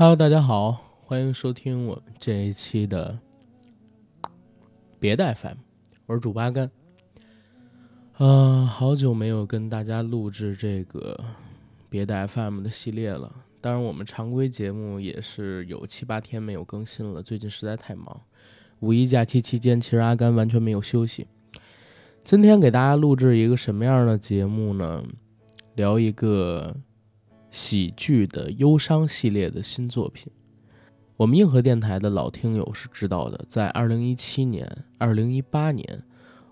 Hello，大家好，欢迎收听我们这一期的别的 FM，我是主八甘。嗯，好久没有跟大家录制这个别的 FM 的系列了。当然，我们常规节目也是有七八天没有更新了，最近实在太忙。五一假期期间，其实阿甘完全没有休息。今天给大家录制一个什么样的节目呢？聊一个。喜剧的忧伤系列的新作品，我们硬核电台的老听友是知道的。在二零一七年、二零一八年，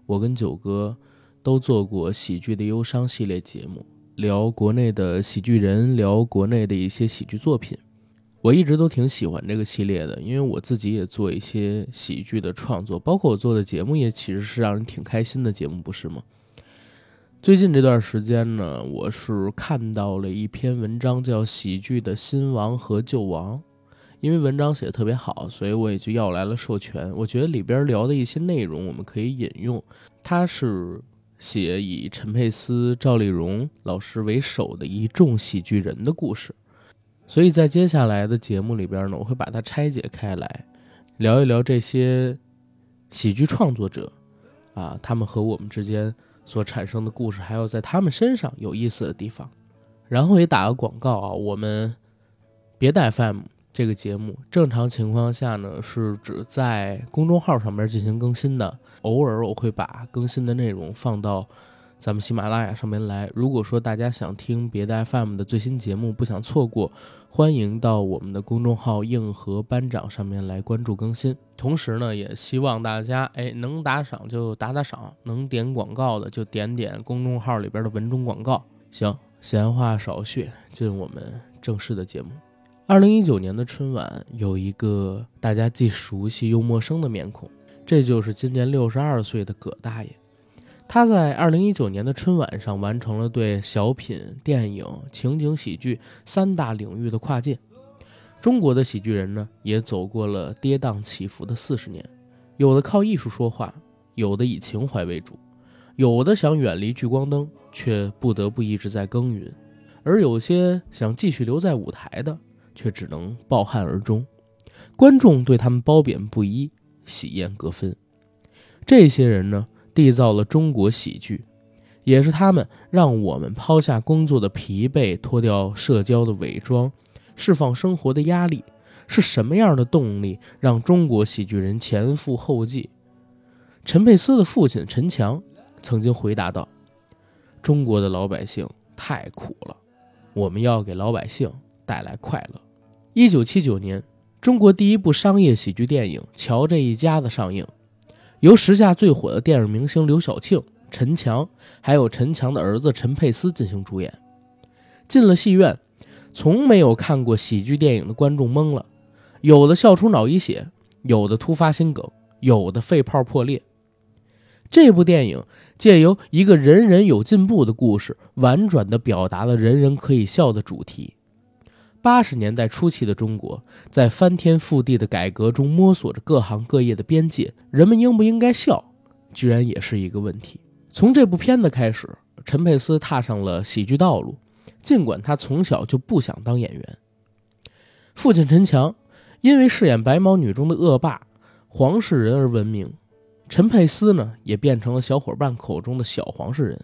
我跟九哥都做过喜剧的忧伤系列节目，聊国内的喜剧人，聊国内的一些喜剧作品。我一直都挺喜欢这个系列的，因为我自己也做一些喜剧的创作，包括我做的节目也其实是让人挺开心的节目，不是吗？最近这段时间呢，我是看到了一篇文章，叫《喜剧的新王和旧王》。因为文章写的特别好，所以我也就要来了授权。我觉得里边聊的一些内容，我们可以引用。他是写以陈佩斯、赵丽蓉老师为首的一众喜剧人的故事，所以在接下来的节目里边呢，我会把它拆解开来，聊一聊这些喜剧创作者啊，他们和我们之间。所产生的故事，还有在他们身上有意思的地方，然后也打个广告啊，我们别带 FM 这个节目，正常情况下呢是指在公众号上面进行更新的，偶尔我会把更新的内容放到。咱们喜马拉雅上面来。如果说大家想听别的 FM 的最新节目，不想错过，欢迎到我们的公众号“硬核班长”上面来关注更新。同时呢，也希望大家哎能打赏就打打赏，能点广告的就点点公众号里边的文中广告。行，闲话少叙，进我们正式的节目。二零一九年的春晚有一个大家既熟悉又陌生的面孔，这就是今年六十二岁的葛大爷。他在二零一九年的春晚上完成了对小品、电影、情景喜剧三大领域的跨界。中国的喜剧人呢，也走过了跌宕起伏的四十年，有的靠艺术说话，有的以情怀为主，有的想远离聚光灯，却不得不一直在耕耘，而有些想继续留在舞台的，却只能抱憾而终。观众对他们褒贬不一，喜厌各分。这些人呢？缔造了中国喜剧，也是他们让我们抛下工作的疲惫，脱掉社交的伪装，释放生活的压力。是什么样的动力让中国喜剧人前赴后继？陈佩斯的父亲陈强曾经回答道：“中国的老百姓太苦了，我们要给老百姓带来快乐。”一九七九年，中国第一部商业喜剧电影《乔这一家子》上映。由时下最火的电影明星刘晓庆、陈强，还有陈强的儿子陈佩斯进行主演。进了戏院，从没有看过喜剧电影的观众懵了，有的笑出脑溢血，有的突发心梗，有的肺泡破裂。这部电影借由一个人人有进步的故事，婉转地表达了人人可以笑的主题。八十年代初期的中国，在翻天覆地的改革中摸索着各行各业的边界，人们应不应该笑，居然也是一个问题。从这部片子开始，陈佩斯踏上了喜剧道路，尽管他从小就不想当演员。父亲陈强因为饰演白毛女中的恶霸黄世仁而闻名，陈佩斯呢也变成了小伙伴口中的小黄世仁。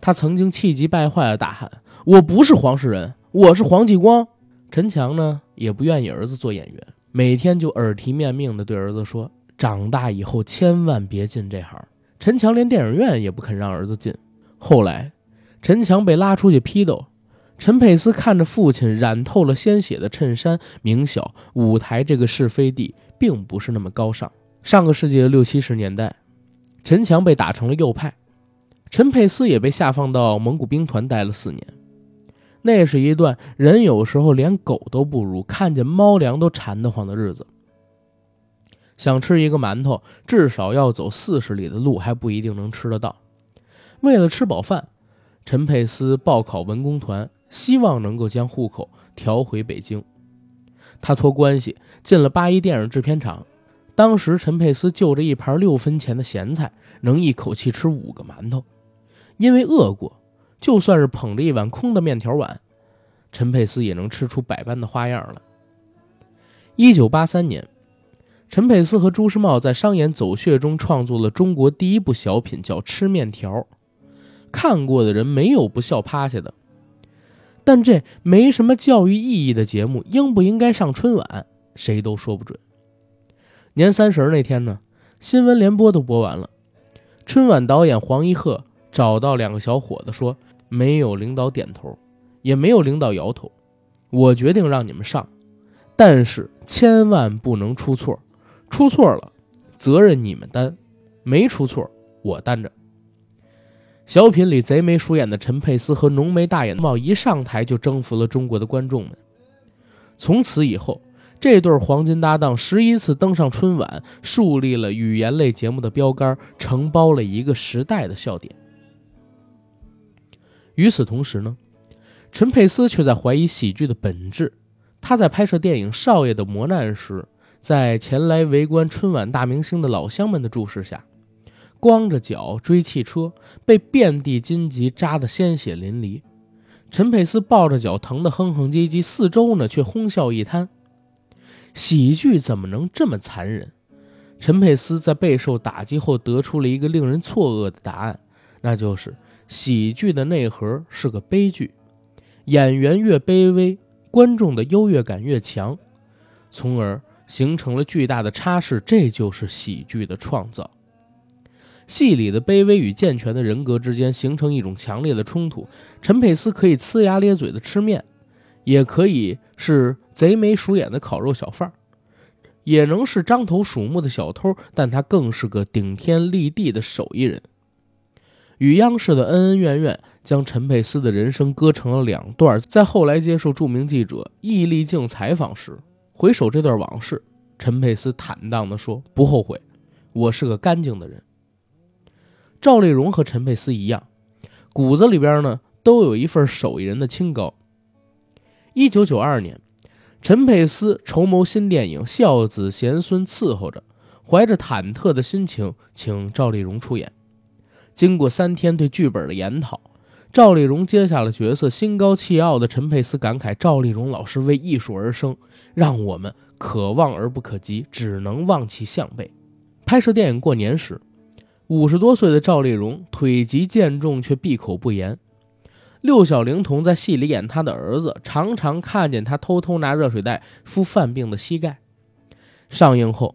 他曾经气急败坏地大喊：“我不是黄世仁。”我是黄继光，陈强呢也不愿意儿子做演员，每天就耳提面命地对儿子说：“长大以后千万别进这行。”陈强连电影院也不肯让儿子进。后来，陈强被拉出去批斗，陈佩斯看着父亲染透了鲜血的衬衫，明晓舞台这个是非地并不是那么高尚。上个世纪的六七十年代，陈强被打成了右派，陈佩斯也被下放到蒙古兵团待了四年。那是一段人有时候连狗都不如，看见猫粮都馋得慌的日子。想吃一个馒头，至少要走四十里的路，还不一定能吃得到。为了吃饱饭，陈佩斯报考文工团，希望能够将户口调回北京。他托关系进了八一电影制片厂，当时陈佩斯就着一盘六分钱的咸菜，能一口气吃五个馒头，因为饿过。就算是捧着一碗空的面条碗，陈佩斯也能吃出百般的花样了。一九八三年，陈佩斯和朱时茂在商演《走穴》中创作了中国第一部小品，叫《吃面条》。看过的人没有不笑趴下的。但这没什么教育意义的节目，应不应该上春晚，谁都说不准。年三十那天呢，新闻联播都播完了，春晚导演黄一鹤找到两个小伙子说：“没有领导点头，也没有领导摇头，我决定让你们上，但是千万不能出错，出错了，责任你们担；没出错，我担着。”小品里贼眉鼠眼的陈佩斯和浓眉大眼的茂一上台就征服了中国的观众们。从此以后，这对黄金搭档十一次登上春晚，树立了语言类节目的标杆，承包了一个时代的笑点。与此同时呢，陈佩斯却在怀疑喜剧的本质。他在拍摄电影《少爷的磨难》时，在前来围观春晚大明星的老乡们的注视下。光着脚追汽车，被遍地荆棘扎得鲜血淋漓。陈佩斯抱着脚疼得哼哼唧唧，四周呢却哄笑一滩。喜剧怎么能这么残忍？陈佩斯在备受打击后得出了一个令人错愕的答案，那就是喜剧的内核是个悲剧。演员越卑微，观众的优越感越强，从而形成了巨大的差势。这就是喜剧的创造。戏里的卑微与健全的人格之间形成一种强烈的冲突。陈佩斯可以呲牙咧嘴的吃面，也可以是贼眉鼠眼的烤肉小贩，也能是獐头鼠目的小偷，但他更是个顶天立地的手艺人。与央视的恩恩怨怨将陈佩斯的人生割成了两段。在后来接受著名记者易立竞采访时，回首这段往事，陈佩斯坦荡地说：“不后悔，我是个干净的人。”赵丽蓉和陈佩斯一样，骨子里边呢都有一份手艺人的清高。一九九二年，陈佩斯筹谋新电影，孝子贤孙伺候着，怀着忐忑的心情请赵丽蓉出演。经过三天对剧本的研讨，赵丽蓉接下了角色。心高气傲的陈佩斯感慨：“赵丽蓉老师为艺术而生，让我们可望而不可及，只能望其项背。”拍摄电影《过年》时。五十多岁的赵丽蓉腿疾渐重，却闭口不言。六小龄童在戏里演他的儿子，常常看见他偷偷拿热水袋敷犯病的膝盖。上映后，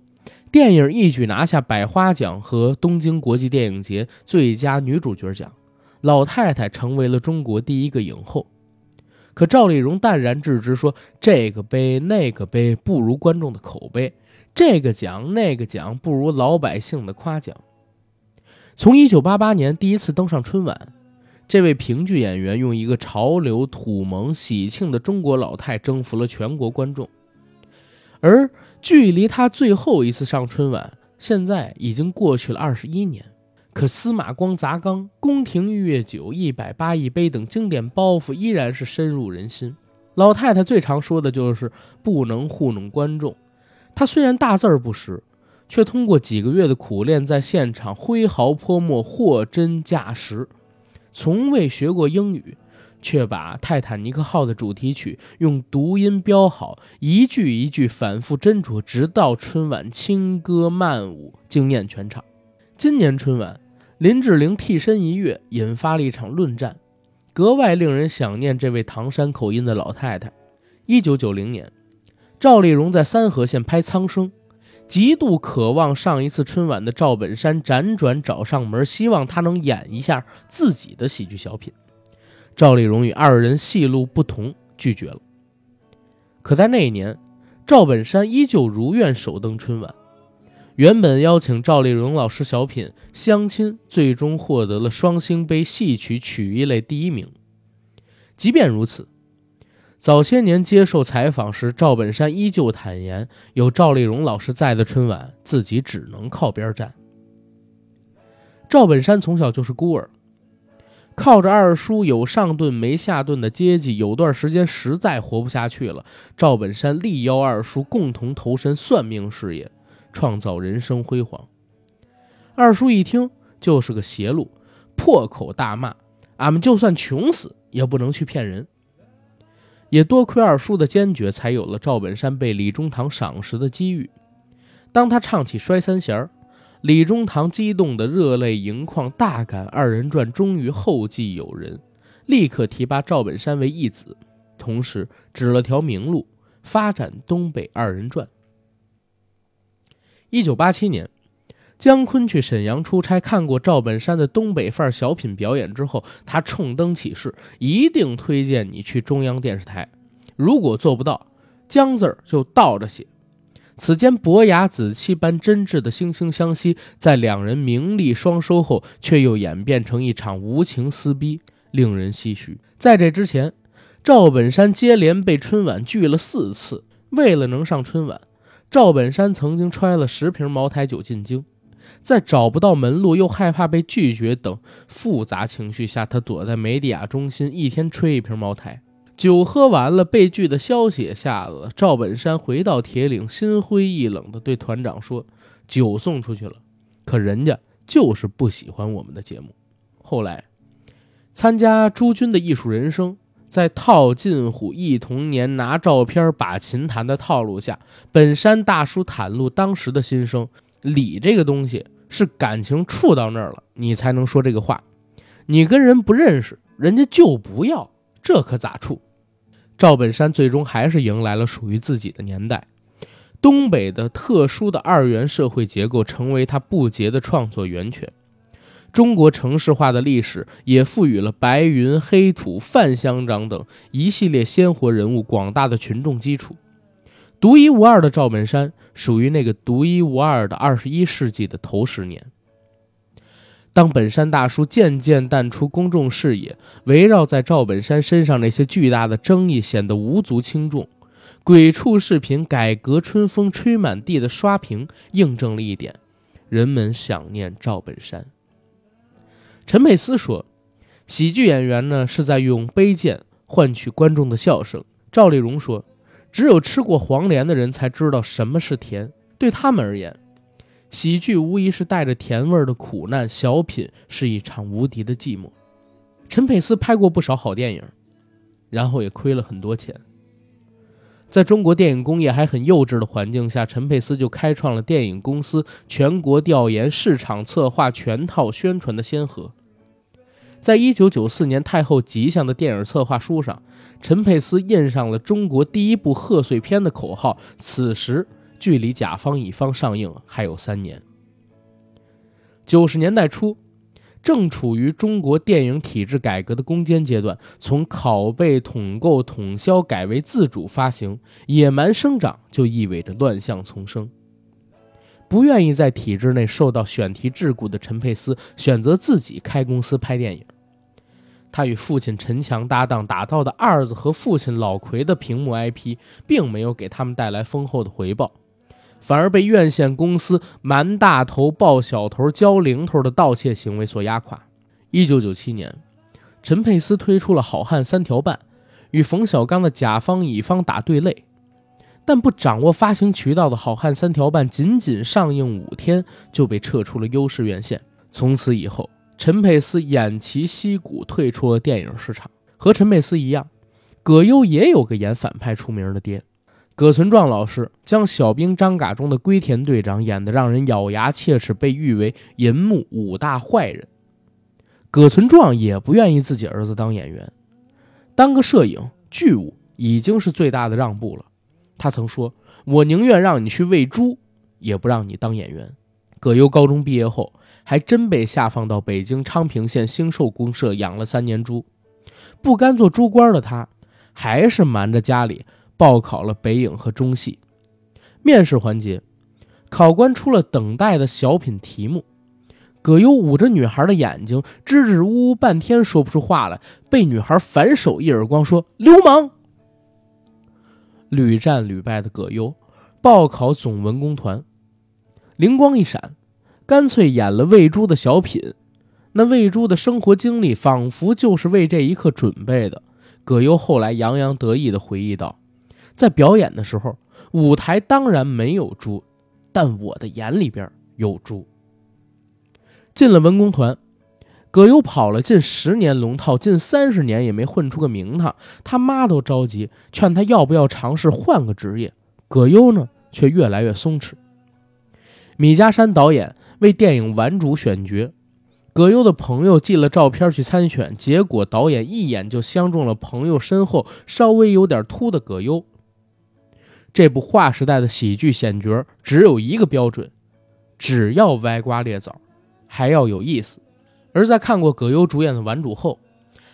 电影一举拿下百花奖和东京国际电影节最佳女主角奖，老太太成为了中国第一个影后。可赵丽蓉淡然置之，说：“这个杯那个杯不如观众的口碑，这个奖那个奖不如老百姓的夸奖。”从1988年第一次登上春晚，这位评剧演员用一个潮流、土萌、喜庆的中国老太征服了全国观众。而距离他最后一次上春晚，现在已经过去了二十一年。可司马光砸缸、宫廷御乐酒、一百八一杯等经典包袱依然是深入人心。老太太最常说的就是不能糊弄观众。她虽然大字儿不识。却通过几个月的苦练，在现场挥毫泼墨，货真价实。从未学过英语，却把《泰坦尼克号》的主题曲用读音标好，一句一句反复斟酌，直到春晚轻歌曼舞，惊艳全场。今年春晚，林志玲替身一跃，引发了一场论战，格外令人想念这位唐山口音的老太太。一九九零年，赵丽蓉在三河县拍《苍生》。极度渴望上一次春晚的赵本山辗转找上门，希望他能演一下自己的喜剧小品。赵丽蓉与二人戏路不同，拒绝了。可在那一年，赵本山依旧如愿首登春晚。原本邀请赵丽蓉老师小品《相亲》，最终获得了双星杯戏曲曲艺类第一名。即便如此。早些年接受采访时，赵本山依旧坦言，有赵丽蓉老师在的春晚，自己只能靠边站。赵本山从小就是孤儿，靠着二叔有上顿没下顿的接济，有段时间实在活不下去了。赵本山力邀二叔共同投身算命事业，创造人生辉煌。二叔一听就是个邪路，破口大骂：“俺们就算穷死，也不能去骗人。”也多亏二叔的坚决，才有了赵本山被李中堂赏识的机遇。当他唱起《摔三弦》，李中堂激动得热泪盈眶，大感二人转终于后继有人，立刻提拔赵本山为义子，同时指了条明路，发展东北二人转。一九八七年，姜昆去沈阳出差，看过赵本山的东北范儿小品表演之后，他冲灯起誓，一定推荐你去中央电视台。如果做不到，姜字儿就倒着写。此间伯牙子期般真挚的惺惺相惜，在两人名利双收后，却又演变成一场无情撕逼，令人唏嘘。在这之前，赵本山接连被春晚拒了四次。为了能上春晚，赵本山曾经揣了十瓶茅台酒进京，在找不到门路又害怕被拒绝等复杂情绪下，他躲在梅地亚中心，一天吹一瓶茅台。酒喝完了，被拒的消息也下了。赵本山回到铁岭，心灰意冷地对团长说：“酒送出去了，可人家就是不喜欢我们的节目。”后来，参加朱军的艺术人生，在套近乎忆童年、拿照片把琴弹的套路下，本山大叔袒露当时的心声：“礼这个东西是感情触到那儿了，你才能说这个话。你跟人不认识，人家就不要。”这可咋处？赵本山最终还是迎来了属于自己的年代。东北的特殊的二元社会结构成为他不竭的创作源泉。中国城市化的历史也赋予了白云、黑土、范乡长等一系列鲜活人物广大的群众基础。独一无二的赵本山属于那个独一无二的二十一世纪的头十年。当本山大叔渐渐淡出公众视野，围绕在赵本山身上那些巨大的争议显得无足轻重。鬼畜视频改革春风吹满地的刷屏，印证了一点：人们想念赵本山。陈佩斯说：“喜剧演员呢是在用卑贱换取观众的笑声。”赵丽蓉说：“只有吃过黄连的人才知道什么是甜，对他们而言。”喜剧无疑是带着甜味的苦难，小品是一场无敌的寂寞。陈佩斯拍过不少好电影，然后也亏了很多钱。在中国电影工业还很幼稚的环境下，陈佩斯就开创了电影公司全国调研、市场策划、全套宣传的先河。在一九九四年太后吉祥的电影策划书上，陈佩斯印上了中国第一部贺岁片的口号。此时。距离甲方乙方上映还有三年。九十年代初，正处于中国电影体制改革的攻坚阶段，从拷贝、统购、统销改为自主发行，野蛮生长就意味着乱象丛生。不愿意在体制内受到选题桎梏的陈佩斯，选择自己开公司拍电影。他与父亲陈强搭档打造的二子和父亲老奎的屏幕 IP，并没有给他们带来丰厚的回报。反而被院线公司瞒大头、抱小头、交零头的盗窃行为所压垮。一九九七年，陈佩斯推出了《好汉三条半》，与冯小刚的甲方乙方打对擂。但不掌握发行渠道的《好汉三条半》仅仅上映五天就被撤出了优势院线。从此以后，陈佩斯偃旗息鼓，退出了电影市场。和陈佩斯一样，葛优也有个演反派出名的爹。葛存壮老师将《小兵张嘎》中的龟田队长演得让人咬牙切齿，被誉为银幕五大坏人。葛存壮也不愿意自己儿子当演员，当个摄影剧务已经是最大的让步了。他曾说：“我宁愿让你去喂猪，也不让你当演员。”葛优高中毕业后，还真被下放到北京昌平县兴寿公社养了三年猪。不甘做猪官的他，还是瞒着家里。报考了北影和中戏，面试环节，考官出了等待的小品题目，葛优捂着女孩的眼睛，支支吾吾半天说不出话来，被女孩反手一耳光说：“流氓！”屡战屡败的葛优，报考总文工团，灵光一闪，干脆演了喂猪的小品。那喂猪的生活经历，仿佛就是为这一刻准备的。葛优后来洋洋得意地回忆道。在表演的时候，舞台当然没有猪，但我的眼里边有猪。进了文工团，葛优跑了近十年龙套，近三十年也没混出个名堂，他妈都着急，劝他要不要尝试换个职业。葛优呢，却越来越松弛。米家山导演为电影《顽主》选角，葛优的朋友寄了照片去参选，结果导演一眼就相中了朋友身后稍微有点秃的葛优。这部划时代的喜剧选角只有一个标准，只要歪瓜裂枣，还要有意思。而在看过葛优主演的《顽主》后，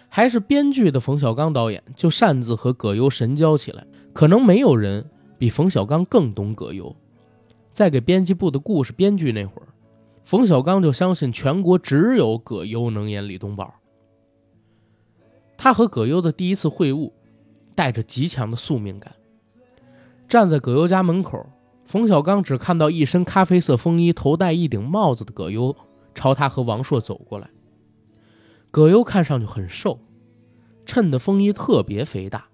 还是编剧的冯小刚导演就擅自和葛优神交起来。可能没有人比冯小刚更懂葛优。在给编辑部的故事编剧那会儿，冯小刚就相信全国只有葛优能演李东宝。他和葛优的第一次会晤，带着极强的宿命感。站在葛优家门口，冯小刚只看到一身咖啡色风衣、头戴一顶帽子的葛优。朝他和王朔走过来，葛优看上去很瘦，衬的风衣特别肥大，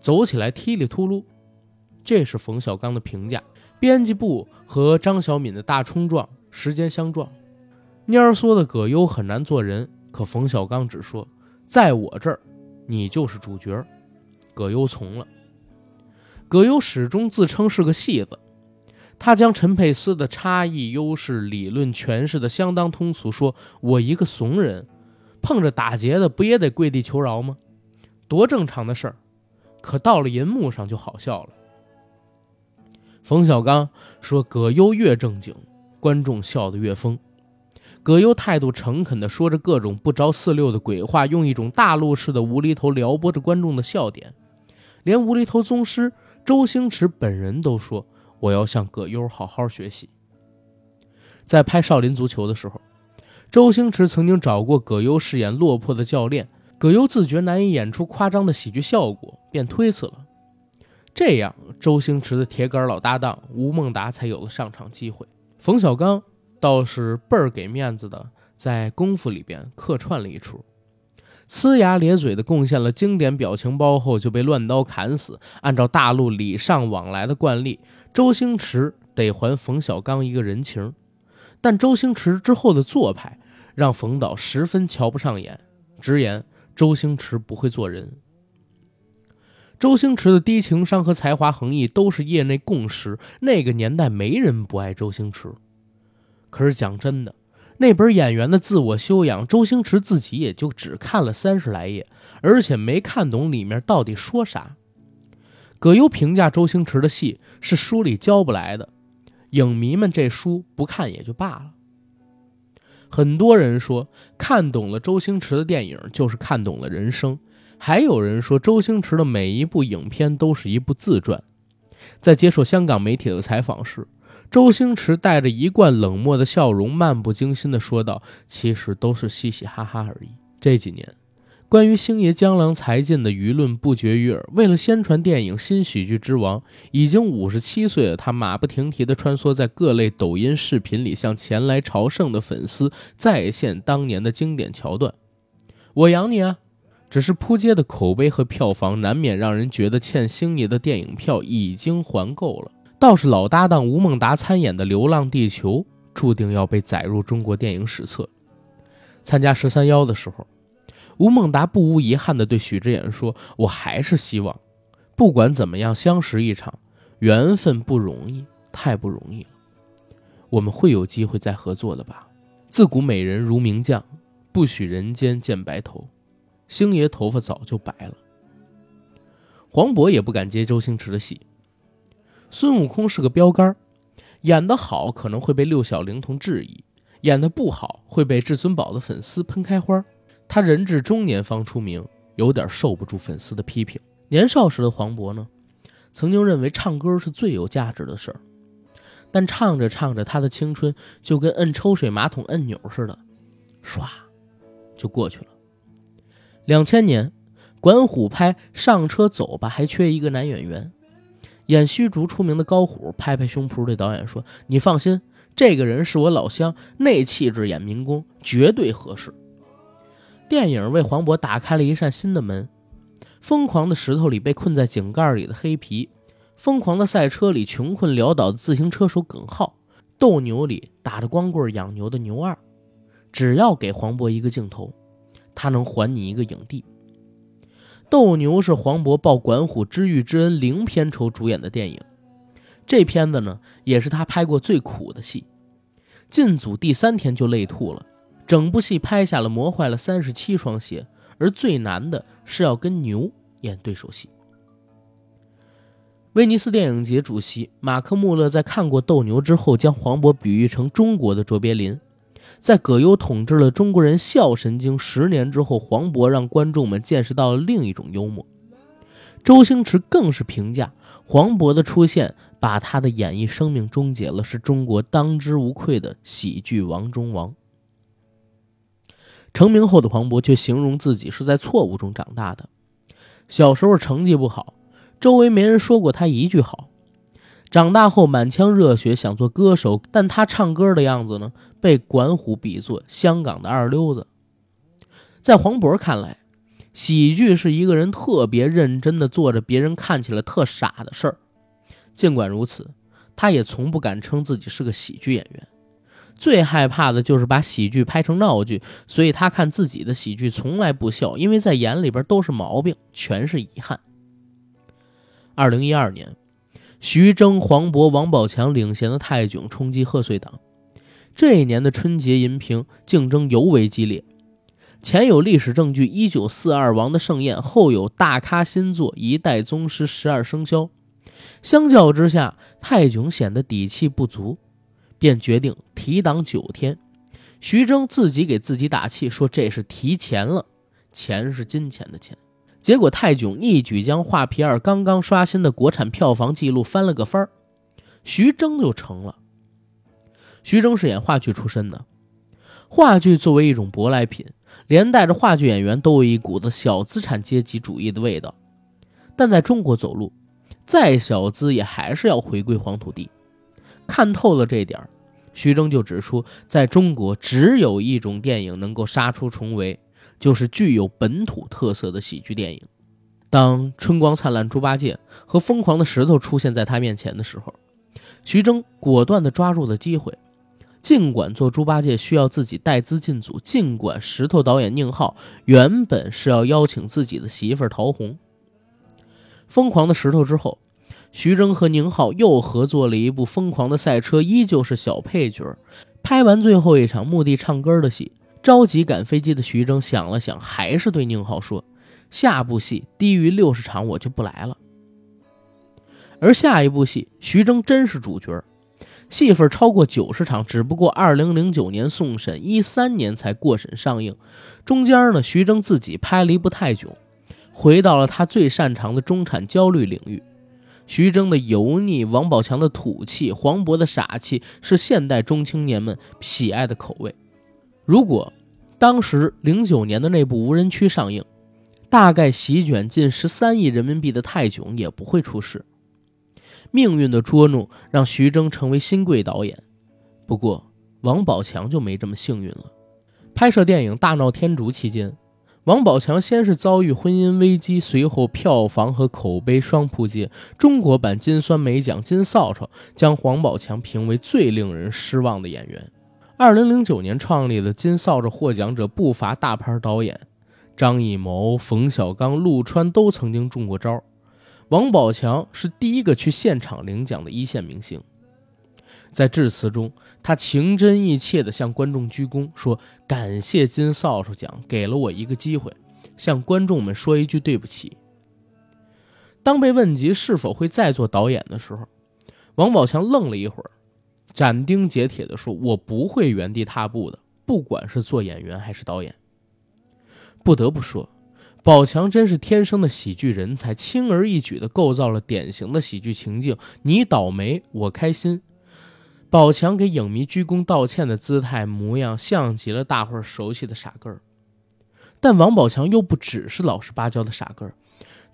走起来踢里秃噜。这是冯小刚的评价。编辑部和张小敏的大冲撞，时间相撞。蔫缩的葛优很难做人，可冯小刚只说：“在我这儿，你就是主角。”葛优从了。葛优始终自称是个戏子。他将陈佩斯的差异优势理论诠释的相当通俗，说：“我一个怂人，碰着打劫的不也得跪地求饶吗？多正常的事儿。”可到了银幕上就好笑了。冯小刚说：“葛优越正经，观众笑得越疯。”葛优态度诚恳地说着各种不着四六的鬼话，用一种大陆式的无厘头撩拨着观众的笑点。连无厘头宗师周星驰本人都说。我要向葛优好好学习。在拍《少林足球》的时候，周星驰曾经找过葛优饰演落魄的教练，葛优自觉难以演出夸张的喜剧效果，便推辞了。这样，周星驰的铁杆老搭档吴孟达才有了上场机会。冯小刚倒是倍儿给面子的，在《功夫》里边客串了一出。呲牙咧嘴的贡献了经典表情包后，就被乱刀砍死。按照大陆礼尚往来的惯例，周星驰得还冯小刚一个人情。但周星驰之后的做派让冯导十分瞧不上眼，直言周星驰不会做人。周星驰的低情商和才华横溢都是业内共识，那个年代没人不爱周星驰。可是讲真的。那本演员的自我修养，周星驰自己也就只看了三十来页，而且没看懂里面到底说啥。葛优评价周星驰的戏是书里教不来的，影迷们这书不看也就罢了。很多人说看懂了周星驰的电影就是看懂了人生，还有人说周星驰的每一部影片都是一部自传。在接受香港媒体的采访时。周星驰带着一贯冷漠的笑容，漫不经心地说道：“其实都是嘻嘻哈哈而已。”这几年，关于星爷江郎才尽的舆论不绝于耳。为了宣传电影《新喜剧之王》，已经五十七岁的他，马不停蹄地穿梭在各类抖音视频里，向前来朝圣的粉丝再现当年的经典桥段。我养你啊！只是扑街的口碑和票房，难免让人觉得欠星爷的电影票已经还够了。倒是老搭档吴孟达参演的《流浪地球》注定要被载入中国电影史册。参加十三邀的时候，吴孟达不无遗憾地对许知远说：“我还是希望，不管怎么样，相识一场，缘分不容易，太不容易了。我们会有机会再合作的吧？自古美人如名将，不许人间见白头。星爷头发早就白了。黄渤也不敢接周星驰的戏。”孙悟空是个标杆，演得好可能会被六小龄童质疑，演得不好会被至尊宝的粉丝喷开花。他人至中年方出名，有点受不住粉丝的批评。年少时的黄渤呢，曾经认为唱歌是最有价值的事儿，但唱着唱着，他的青春就跟摁抽水马桶按钮似的，唰就过去了。两千年，管虎拍《上车走吧》，还缺一个男演员。演虚竹出名的高虎拍拍胸脯对导演说：“你放心，这个人是我老乡，那气质演民工绝对合适。”电影为黄渤打开了一扇新的门。疯狂的石头里被困在井盖里的黑皮，疯狂的赛车里穷困潦倒的自行车手耿浩，斗牛里打着光棍养牛的牛二，只要给黄渤一个镜头，他能还你一个影帝。斗牛是黄渤报管虎知遇之恩零片酬主演的电影，这片子呢也是他拍过最苦的戏，进组第三天就累吐了，整部戏拍下了磨坏了三十七双鞋，而最难的是要跟牛演对手戏。威尼斯电影节主席马克·穆勒在看过《斗牛》之后，将黄渤比喻成中国的卓别林。在葛优统治了中国人笑神经十年之后，黄渤让观众们见识到了另一种幽默。周星驰更是评价黄渤的出现，把他的演艺生命终结了，是中国当之无愧的喜剧王中王。成名后的黄渤却形容自己是在错误中长大的，小时候成绩不好。周围没人说过他一句好。长大后满腔热血想做歌手，但他唱歌的样子呢，被管虎比作香港的二流子。在黄渤看来，喜剧是一个人特别认真的做着别人看起来特傻的事儿。尽管如此，他也从不敢称自己是个喜剧演员，最害怕的就是把喜剧拍成闹剧。所以他看自己的喜剧从来不笑，因为在眼里边都是毛病，全是遗憾。二零一二年，徐峥、黄渤、王宝强领衔的泰囧冲击贺岁档。这一年的春节银屏竞争尤为激烈，前有历史证据《一九四二王的盛宴》，后有大咖新作《一代宗师》《十二生肖》。相较之下，泰囧显得底气不足，便决定提档九天。徐峥自己给自己打气说：“这是提前了，钱是金钱的钱。”结果泰囧一举将《画皮二》刚刚刷新的国产票房纪录翻了个番儿，徐峥就成了。徐峥是演话剧出身的，话剧作为一种舶来品，连带着话剧演员都有一股子小资产阶级主义的味道。但在中国走路，再小资也还是要回归黄土地。看透了这点，徐峥就指出，在中国只有一种电影能够杀出重围。就是具有本土特色的喜剧电影。当《春光灿烂猪八戒》和《疯狂的石头》出现在他面前的时候，徐峥果断地抓住了机会。尽管做猪八戒需要自己带资进组，尽管石头导演宁浩原本是要邀请自己的媳妇儿陶虹，《疯狂的石头》之后，徐峥和宁浩又合作了一部《疯狂的赛车》，依旧是小配角。拍完最后一场墓地唱歌的戏。着急赶飞机的徐峥想了想，还是对宁浩说：“下部戏低于六十场我就不来了。”而下一部戏，徐峥真是主角，戏份超过九十场，只不过二零零九年送审，一三年才过审上映。中间呢，徐峥自己拍了一部泰囧，回到了他最擅长的中产焦虑领域。徐峥的油腻，王宝强的土气，黄渤的傻气，是现代中青年们喜爱的口味。如果当时零九年的那部《无人区》上映，大概席卷近十三亿人民币的泰囧也不会出事。命运的捉弄让徐峥成为新贵导演，不过王宝强就没这么幸运了。拍摄电影《大闹天竺》期间，王宝强先是遭遇婚姻危机，随后票房和口碑双扑街。中国版金酸梅奖金扫帚将王宝强评为最令人失望的演员。二零零九年创立的金扫帚获奖者不乏大牌导演，张艺谋、冯小刚、陆川都曾经中过招。王宝强是第一个去现场领奖的一线明星，在致辞中，他情真意切地向观众鞠躬，说：“感谢金扫帚奖给了我一个机会，向观众们说一句对不起。”当被问及是否会再做导演的时候，王宝强愣了一会儿。斩钉截铁地说：“我不会原地踏步的，不管是做演员还是导演。”不得不说，宝强真是天生的喜剧人才，轻而易举地构造了典型的喜剧情境。你倒霉，我开心。宝强给影迷鞠躬道歉的姿态模样，像极了大伙儿熟悉的傻根儿。但王宝强又不只是老实巴交的傻根儿，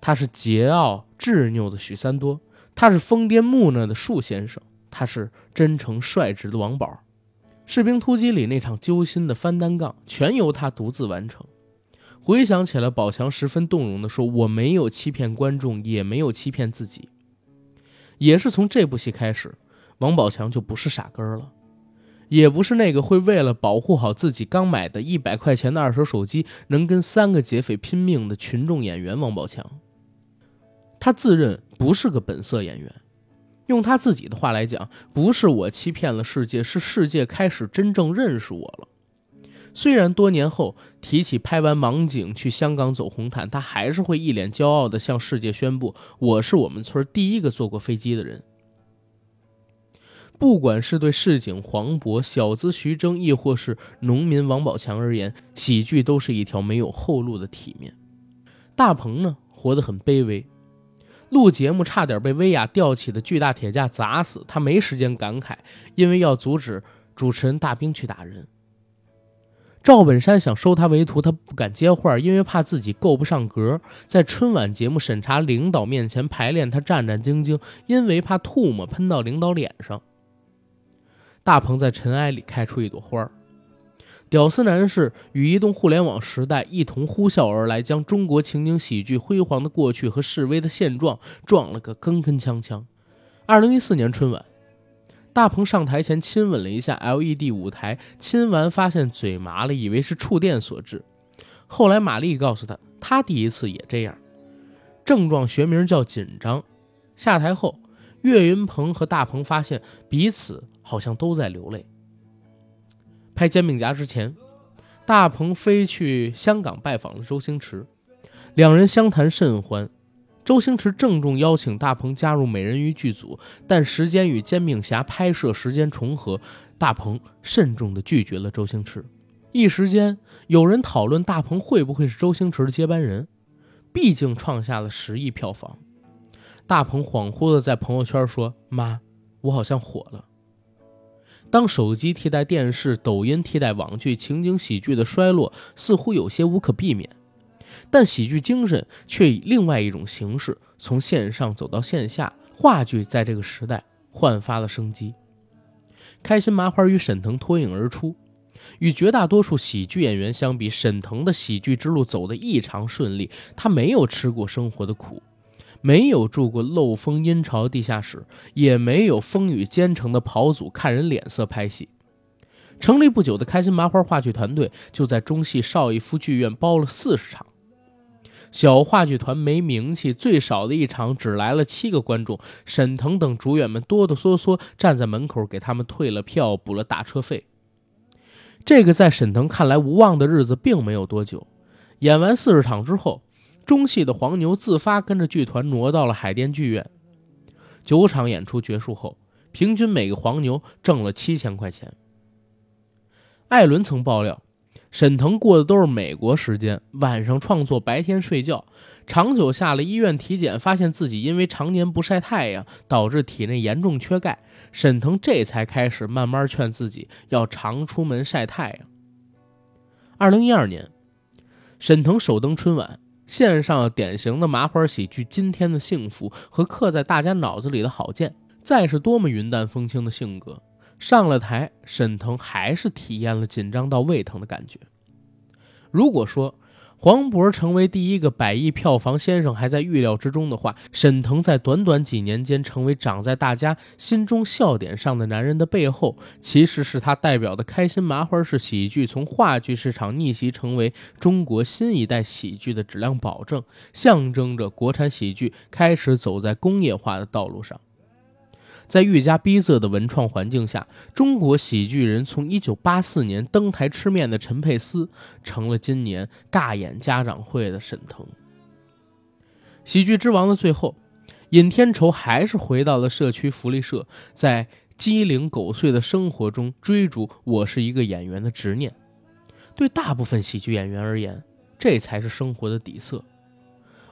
他是桀骜执拗的许三多，他是疯癫木讷的树先生。他是真诚率直的王宝，《士兵突击》里那场揪心的翻单杠，全由他独自完成。回想起来，宝强十分动容地说：“我没有欺骗观众，也没有欺骗自己。”也是从这部戏开始，王宝强就不是傻根儿了。也不是那个会为了保护好自己刚买的一百块钱的二手手机，能跟三个劫匪拼命的群众演员王宝强。他自认不是个本色演员，用他自己的话来讲，不是我欺骗了世界，是世界开始真正认识我了。虽然多年后提起拍完《盲井》去香港走红毯，他还是会一脸骄傲地向世界宣布：“我是我们村第一个坐过飞机的人。”不管是对市井黄渤、小资徐峥，亦或是农民王宝强而言，喜剧都是一条没有后路的体面。大鹏呢，活得很卑微，录节目差点被威亚吊起的巨大铁架砸死，他没时间感慨，因为要阻止主持人大兵去打人。赵本山想收他为徒，他不敢接话，因为怕自己够不上格。在春晚节目审查领导面前排练，他战战兢兢，因为怕唾沫喷到领导脸上。大鹏在尘埃里开出一朵花屌丝男士与移动互联网时代一同呼啸而来，将中国情景喜剧辉煌的过去和示威的现状撞了个铿铿锵锵。二零一四年春晚。大鹏上台前亲吻了一下 LED 舞台，亲完发现嘴麻了，以为是触电所致。后来玛丽告诉他，他第一次也这样，症状学名叫紧张。下台后，岳云鹏和大鹏发现彼此好像都在流泪。拍《煎饼侠》之前，大鹏飞去香港拜访了周星驰，两人相谈甚欢。周星驰郑重邀请大鹏加入美人鱼剧组，但时间与《煎饼侠》拍摄时间重合，大鹏慎重地拒绝了周星驰。一时间，有人讨论大鹏会不会是周星驰的接班人，毕竟创下了十亿票房。大鹏恍惚地在朋友圈说：“妈，我好像火了。”当手机替代电视，抖音替代网剧，情景喜剧的衰落似乎有些无可避免。但喜剧精神却以另外一种形式从线上走到线下，话剧在这个时代焕发了生机。开心麻花与沈腾脱颖而出，与绝大多数喜剧演员相比，沈腾的喜剧之路走得异常顺利。他没有吃过生活的苦，没有住过漏风阴潮地下室，也没有风雨兼程的跑组看人脸色拍戏。成立不久的开心麻花话剧团队就在中戏邵逸夫剧院包了四十场。小话剧团没名气，最少的一场只来了七个观众。沈腾等主演们哆哆嗦嗦站在门口，给他们退了票，补了打车费。这个在沈腾看来无望的日子并没有多久。演完四十场之后，中戏的黄牛自发跟着剧团挪到了海淀剧院。九场演出结束后，平均每个黄牛挣了七千块钱。艾伦曾爆料。沈腾过的都是美国时间，晚上创作，白天睡觉，长久下了医院体检，发现自己因为常年不晒太阳，导致体内严重缺钙。沈腾这才开始慢慢劝自己要常出门晒太阳。二零一二年，沈腾首登春晚，献上典型的麻花喜剧《今天的幸福》和刻在大家脑子里的郝建，再是多么云淡风轻的性格。上了台，沈腾还是体验了紧张到胃疼的感觉。如果说黄渤成为第一个百亿票房先生还在预料之中的话，沈腾在短短几年间成为长在大家心中笑点上的男人的背后，其实是他代表的开心麻花式喜剧从话剧市场逆袭成为中国新一代喜剧的质量保证，象征着国产喜剧开始走在工业化的道路上。在愈加逼仄的文创环境下，中国喜剧人从1984年登台吃面的陈佩斯，成了今年尬演家长会的沈腾。喜剧之王的最后，尹天仇还是回到了社区福利社，在鸡零狗碎的生活中追逐“我是一个演员”的执念。对大部分喜剧演员而言，这才是生活的底色。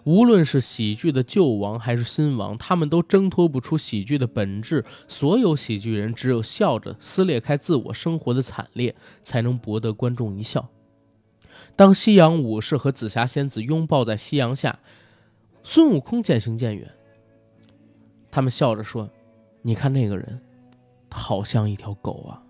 无论是喜剧的旧王还是新王，他们都挣脱不出喜剧的本质。所有喜剧人只有笑着撕裂开自我生活的惨烈，才能博得观众一笑。当夕阳武士和紫霞仙子拥抱在夕阳下，孙悟空渐行渐远。他们笑着说：“你看那个人，他好像一条狗啊。”